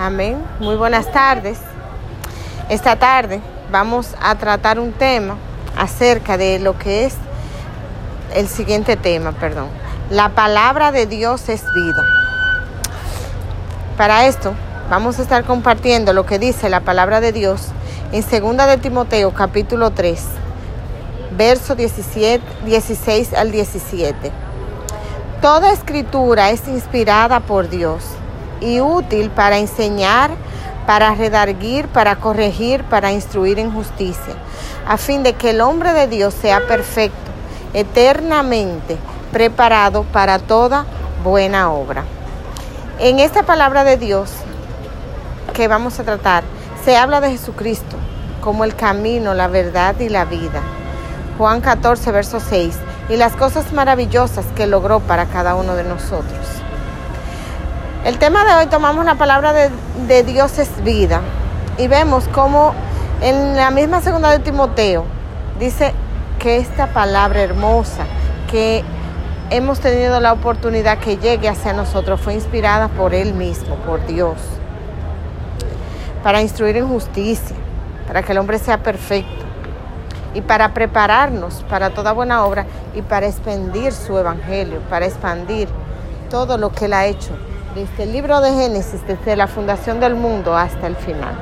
Amén. Muy buenas tardes. Esta tarde vamos a tratar un tema acerca de lo que es el siguiente tema, perdón. La palabra de Dios es vida. Para esto vamos a estar compartiendo lo que dice la palabra de Dios en 2 de Timoteo capítulo 3, verso 17, 16 al 17. Toda escritura es inspirada por Dios y útil para enseñar, para redarguir, para corregir, para instruir en justicia, a fin de que el hombre de Dios sea perfecto, eternamente preparado para toda buena obra. En esta palabra de Dios que vamos a tratar, se habla de Jesucristo como el camino, la verdad y la vida. Juan 14, verso 6, y las cosas maravillosas que logró para cada uno de nosotros. El tema de hoy tomamos la palabra de, Dios es vida. Y vemos cómo en la misma segunda de Timoteo dice que esta palabra hermosa que hemos tenido la oportunidad que llegue hacia nosotros fue inspirada por Él mismo, por Dios, para instruir en justicia, para que el hombre sea perfecto y para prepararnos para toda buena obra y para expandir su evangelio, para expandir todo lo que Él ha hecho desde el libro de Génesis, desde la fundación del mundo hasta el final.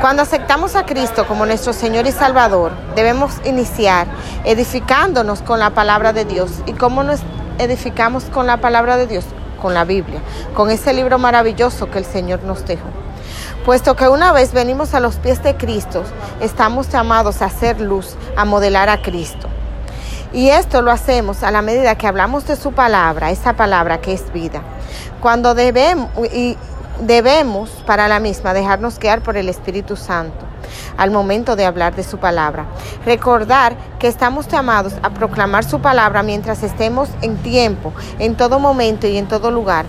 Cuando aceptamos a Cristo como nuestro Señor y Salvador, debemos iniciar edificándonos con la palabra de Dios. ¿Y cómo nos edificamos con la palabra de Dios? Con la Biblia, con ese libro maravilloso que el Señor nos dejó. Puesto que una vez venimos a los pies de Cristo, estamos llamados a hacer luz, a modelar a Cristo. Y esto lo hacemos a la medida que hablamos de su palabra, esa palabra que es vida. Cuando debemos, y debemos para la misma dejarnos guiar por el Espíritu Santo al momento de hablar de su palabra. Recordar que estamos llamados a proclamar su palabra mientras estemos en tiempo, en todo momento y en todo lugar.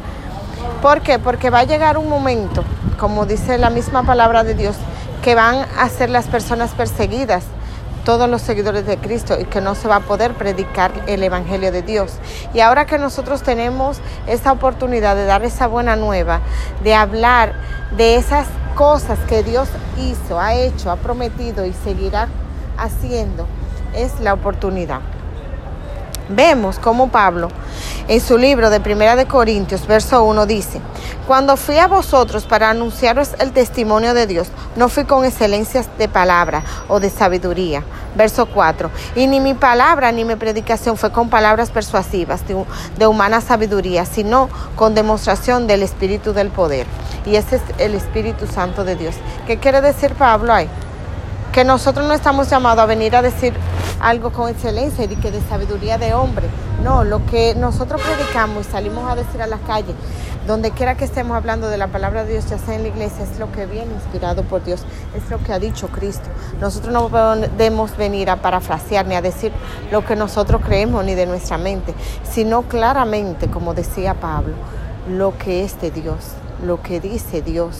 ¿Por qué? Porque va a llegar un momento, como dice la misma palabra de Dios, que van a ser las personas perseguidas todos los seguidores de Cristo y que no se va a poder predicar el Evangelio de Dios. Y ahora que nosotros tenemos esta oportunidad de dar esa buena nueva, de hablar de esas cosas que Dios hizo, ha hecho, ha prometido y seguirá haciendo, es la oportunidad. Vemos como Pablo en su libro de Primera de Corintios, verso 1 dice, cuando fui a vosotros para anunciaros el testimonio de Dios, no fui con excelencias de palabra o de sabiduría. Verso 4, y ni mi palabra ni mi predicación fue con palabras persuasivas de, de humana sabiduría, sino con demostración del Espíritu del poder. Y ese es el Espíritu Santo de Dios. ¿Qué quiere decir Pablo ahí? Que nosotros no estamos llamados a venir a decir algo con excelencia y que de sabiduría de hombre. No, lo que nosotros predicamos y salimos a decir a las calles, donde quiera que estemos hablando de la palabra de Dios, ya sea en la iglesia, es lo que viene inspirado por Dios, es lo que ha dicho Cristo. Nosotros no podemos venir a parafrasear ni a decir lo que nosotros creemos ni de nuestra mente, sino claramente, como decía Pablo, lo que es de Dios, lo que dice Dios.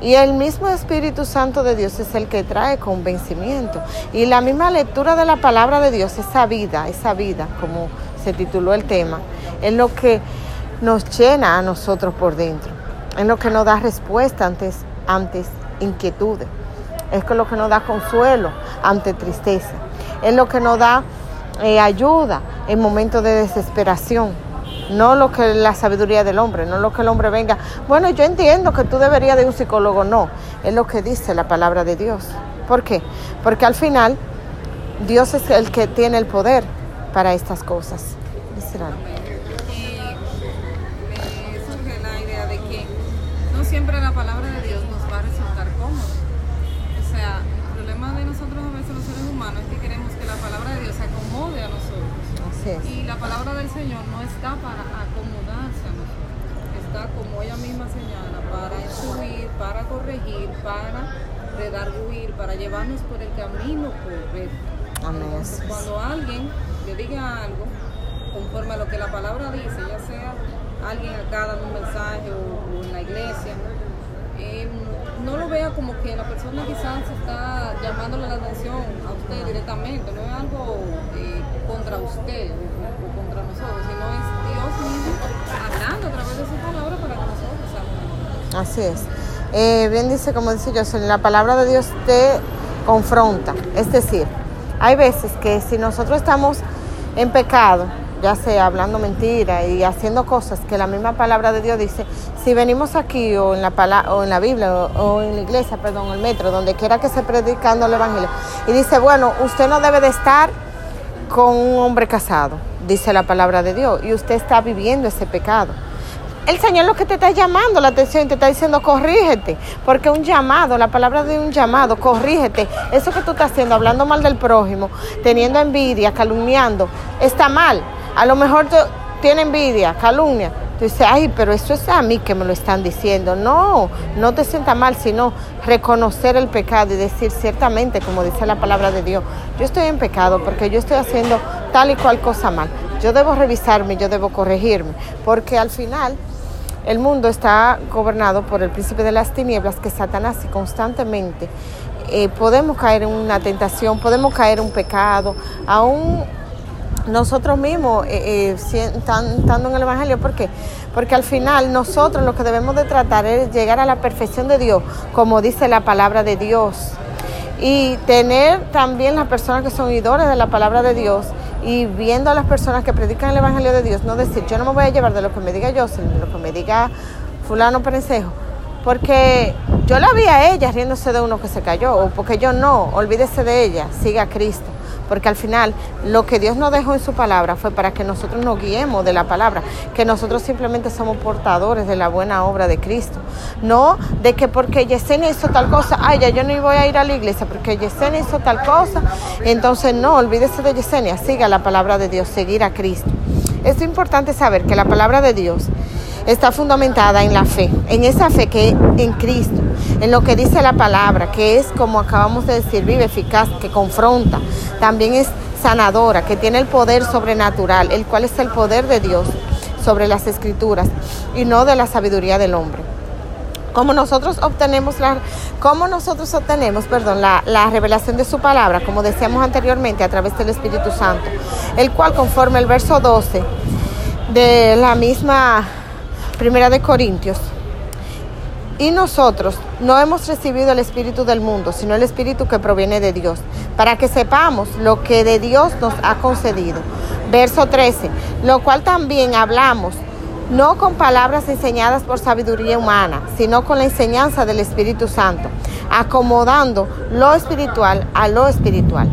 Y el mismo Espíritu Santo de Dios es el que trae convencimiento. Y la misma lectura de la palabra de Dios, esa vida, esa vida, como se tituló el tema, es lo que nos llena a nosotros por dentro. Es lo que nos da respuesta antes, antes inquietudes. Es lo que nos da consuelo ante tristeza. Es lo que nos da eh, ayuda en momentos de desesperación no lo que la sabiduría del hombre, no lo que el hombre venga. Bueno, yo entiendo que tú deberías de un psicólogo, no, es lo que dice la palabra de Dios. ¿Por qué? Porque al final Dios es el que tiene el poder para estas cosas. La palabra del Señor no está para acomodarse a nosotros, está como ella misma señala, para instruir, para corregir, para redarguir, para llevarnos por el camino correcto. Amén. Cuando alguien le diga algo conforme a lo que la palabra dice, ya sea alguien acá dando un mensaje o, en la iglesia, em, no lo vea como que la persona quizás está llamándole la atención a usted directamente, no es algo eh, contra usted contra nosotros, sino es Dios mismo hablando a través de su palabra para nosotros. Así es. Eh, bien dice, como dice yo, la palabra de Dios te confronta. Es decir, hay veces que si nosotros estamos en pecado, ya sea hablando mentira y haciendo cosas que la misma palabra de Dios dice, si venimos aquí o en la, o en la Biblia o, en la iglesia, perdón, el metro, donde quiera que se predicando el Evangelio, y dice, bueno, usted no debe de estar con un hombre casado, dice la palabra de Dios, y usted está viviendo ese pecado. El Señor lo que te está llamando la atención, te está diciendo, corrígete, porque un llamado, la palabra de un llamado, corrígete. Eso que tú estás haciendo, hablando mal del prójimo, teniendo envidia, calumniando, está mal. A lo mejor tiene envidia, calumnia. Tú dices, ay, pero eso es a mí que me lo están diciendo. No, no te sienta mal, sino reconocer el pecado y decir ciertamente, como dice la palabra de Dios, yo estoy en pecado porque yo estoy haciendo tal y cual cosa mal. Yo debo revisarme, yo debo corregirme, porque al final el mundo está gobernado por el príncipe de las tinieblas, que Satanás y constantemente eh, podemos caer en una tentación, podemos caer en un pecado, aún nosotros mismos eh, eh, estando en el Evangelio. ¿Por qué? Porque al final nosotros lo que debemos de tratar es llegar a la perfección de Dios, como dice la palabra de Dios. Y tener también las personas que son oidores de la palabra de Dios y viendo a las personas que predican el Evangelio de Dios, no decir, yo no me voy a llevar de lo que me diga yo, sino de lo que me diga fulano perencejo. Porque yo la vi a ella riéndose de uno que se cayó, o porque yo no, olvídese de ella, siga a Cristo porque al final lo que Dios nos dejó en su palabra fue para que nosotros nos guiemos de la palabra, que nosotros simplemente somos portadores de la buena obra de Cristo, no de que porque Yesenia hizo tal cosa, ay, ya yo no voy a ir a la iglesia porque Yesenia hizo tal cosa, entonces no, olvídese de Yesenia, siga la palabra de Dios, seguir a Cristo. Es importante saber que la palabra de Dios está fundamentada en la fe, en esa fe que en Cristo, en lo que dice la palabra, que es como acabamos de decir, vive eficaz, que confronta, también es sanadora, que tiene el poder sobrenatural, el cual es el poder de Dios sobre las escrituras y no de la sabiduría del hombre. Como nosotros obtenemos la, como nosotros obtenemos, perdón, la, la revelación de su palabra, como decíamos anteriormente, a través del Espíritu Santo, el cual conforme el verso 12 de la misma Primera de Corintios. Y nosotros no hemos recibido el Espíritu del mundo, sino el Espíritu que proviene de Dios, para que sepamos lo que de Dios nos ha concedido. Verso 13, lo cual también hablamos, no con palabras enseñadas por sabiduría humana, sino con la enseñanza del Espíritu Santo, acomodando lo espiritual a lo espiritual.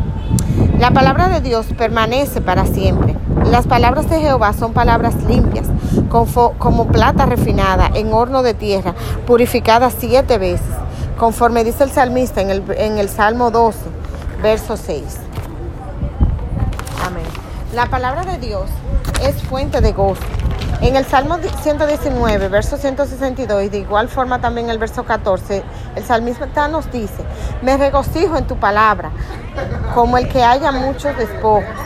La palabra de Dios permanece para siempre. Las palabras de Jehová son palabras limpias, como plata refinada en horno de tierra, purificada siete veces, conforme dice el salmista en el, Salmo 12, verso 6. Amén. La palabra de Dios es fuente de gozo. En el Salmo 119, verso 162, y de igual forma también el verso 14, el salmista nos dice, me regocijo en tu palabra, como el que haya muchos despojos.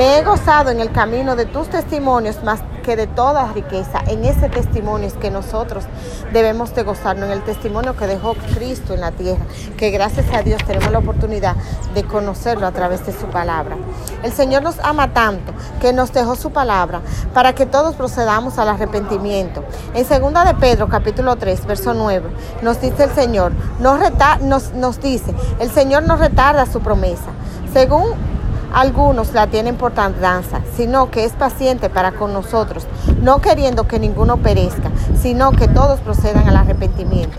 Me he gozado en el camino de tus testimonios más que de toda riqueza. En ese testimonio es que nosotros debemos de gozarnos, en el testimonio que dejó Cristo en la tierra, que gracias a Dios tenemos la oportunidad de conocerlo a través de su palabra. El Señor nos ama tanto que nos dejó su palabra para que todos procedamos al arrepentimiento. En segunda de Pedro capítulo 3, verso 9, nos dice el Señor, nos, nos, nos dice, el Señor no retarda su promesa. Según algunos la tienen por tardanza, sino que es paciente para con nosotros, no queriendo que ninguno perezca, sino que todos procedan al arrepentimiento.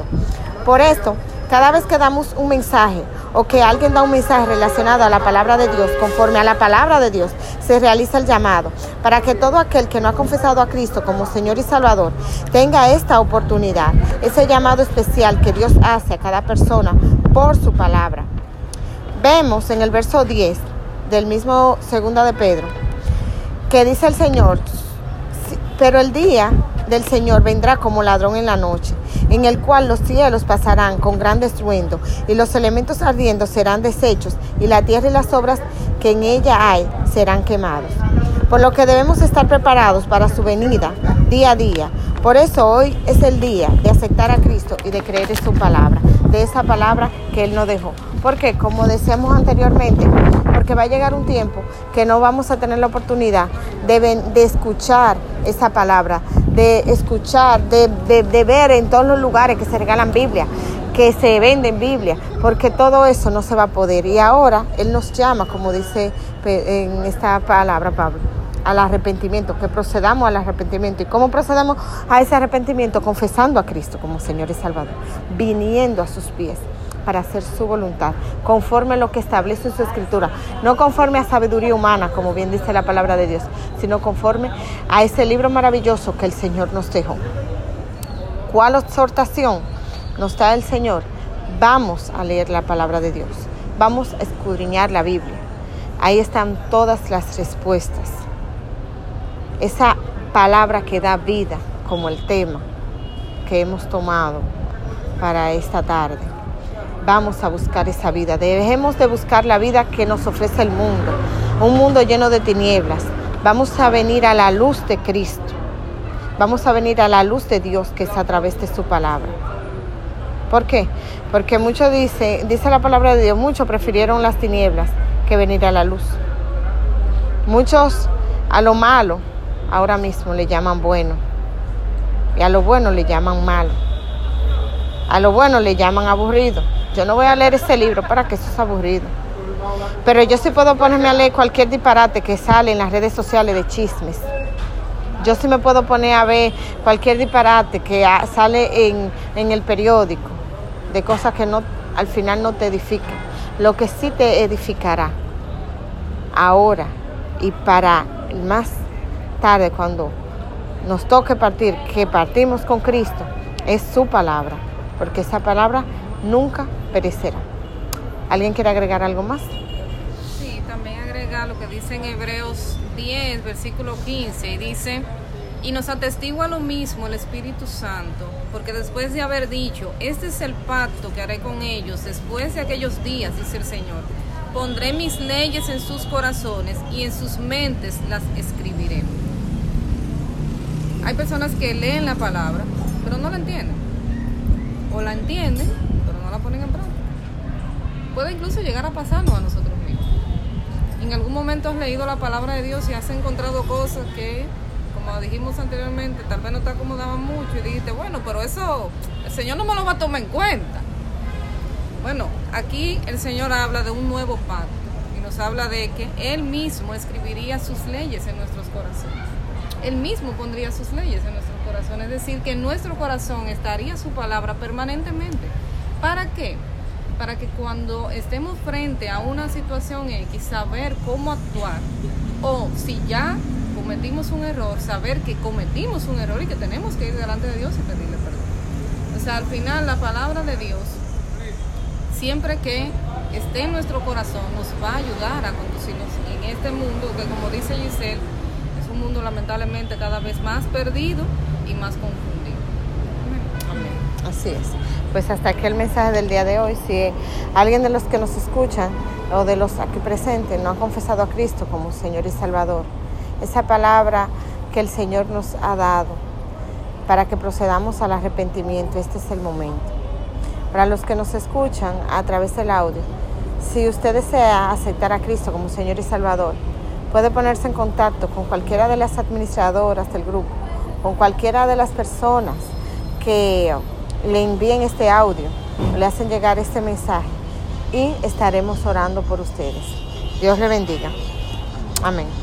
Por esto, cada vez que damos un mensaje o que alguien da un mensaje relacionado a la palabra de Dios, conforme a la palabra de Dios, se realiza el llamado para que todo aquel que no ha confesado a Cristo como Señor y Salvador tenga esta oportunidad, ese llamado especial que Dios hace a cada persona por su palabra. Vemos en el verso 10 del mismo segunda de Pedro, que dice el Señor, pero el día del Señor vendrá como ladrón en la noche, en el cual los cielos pasarán con gran estruendo, y los elementos ardiendo serán deshechos, y la tierra y las obras que en ella hay serán quemados. Por lo que debemos estar preparados para su venida día a día. Por eso hoy es el día de aceptar a Cristo y de creer en su palabra, de esa palabra que Él nos dejó. Porque, como decíamos anteriormente, porque va a llegar un tiempo que no vamos a tener la oportunidad de, de escuchar esa palabra, de escuchar, de, de, ver en todos los lugares que se regalan Biblia, que se venden Biblia, porque todo eso no se va a poder. Y ahora Él nos llama, como dice en esta palabra Pablo, al arrepentimiento, que procedamos al arrepentimiento. ¿Y cómo procedamos a ese arrepentimiento? Confesando a Cristo como Señor y Salvador, viniendo a sus pies para hacer su voluntad, conforme a lo que establece su escritura, no conforme a sabiduría humana, como bien dice la palabra de Dios, sino conforme a ese libro maravilloso que el Señor nos dejó. ¿Cuál exhortación nos da el Señor? Vamos a leer la palabra de Dios, vamos a escudriñar la Biblia. Ahí están todas las respuestas. Esa palabra que da vida, como el tema que hemos tomado para esta tarde vamos a buscar esa vida. Dejemos de buscar la vida que nos ofrece el mundo, un mundo lleno de tinieblas. Vamos a venir a la luz de Cristo. Vamos a venir a la luz de Dios que es a través de su palabra. ¿Por qué? Porque muchos dice, dice la palabra de Dios, muchos prefirieron las tinieblas que venir a la luz. Muchos a lo malo ahora mismo le llaman bueno y a lo bueno le llaman malo. A lo bueno le llaman aburrido yo no voy a leer ese libro para que eso es aburrido. Pero yo sí puedo ponerme a leer cualquier disparate que sale en las redes sociales de chismes. Yo sí me puedo poner a ver cualquier disparate que sale en, en el periódico de cosas que no, al final no te edifican. Lo que sí te edificará ahora y para más tarde cuando nos toque partir, que partimos con Cristo, es su palabra, porque esa palabra nunca perecerá. ¿Alguien quiere agregar algo más? Sí, también agregar lo que dice en Hebreos 10, versículo 15, y dice, y nos atestigua lo mismo el Espíritu Santo, porque después de haber dicho, este es el pacto que haré con ellos después de aquellos días, dice el Señor, pondré mis leyes en sus corazones y en sus mentes las escribiré. Hay personas que leen la palabra, pero no la entienden. O la entienden, la ponen en práctica. Puede incluso llegar a pasarnos a nosotros mismos. En algún momento has leído la palabra de Dios y has encontrado cosas que, como dijimos anteriormente, tal vez no te acomodaban mucho y dijiste, bueno, pero eso el Señor no me lo va a tomar en cuenta. Bueno, aquí el Señor habla de un nuevo pacto y nos habla de que Él mismo escribiría sus leyes en nuestros corazones. Él mismo pondría sus leyes en nuestros corazones, es decir, que en nuestro corazón estaría su palabra permanentemente. ¿Para qué? Para que cuando estemos frente a una situación X, saber cómo actuar. O si ya cometimos un error, saber que cometimos un error y que tenemos que ir delante de Dios y pedirle perdón. O sea, al final la palabra de Dios, siempre que esté en nuestro corazón, nos va a ayudar a conducirnos en este mundo que, como dice Giselle, es un mundo lamentablemente cada vez más perdido y más confundido. Así es. Pues hasta aquí el mensaje del día de hoy. Si alguien de los que nos escuchan o de los aquí presentes no ha confesado a Cristo como Señor y Salvador, esa palabra que el Señor nos ha dado para que procedamos al arrepentimiento, este es el momento. Para los que nos escuchan a través del audio, si usted desea aceptar a Cristo como Señor y Salvador, puede ponerse en contacto con cualquiera de las administradoras del grupo, con cualquiera de las personas que le envíen este audio, le hacen llegar este mensaje y estaremos orando por ustedes. Dios le bendiga. Amén.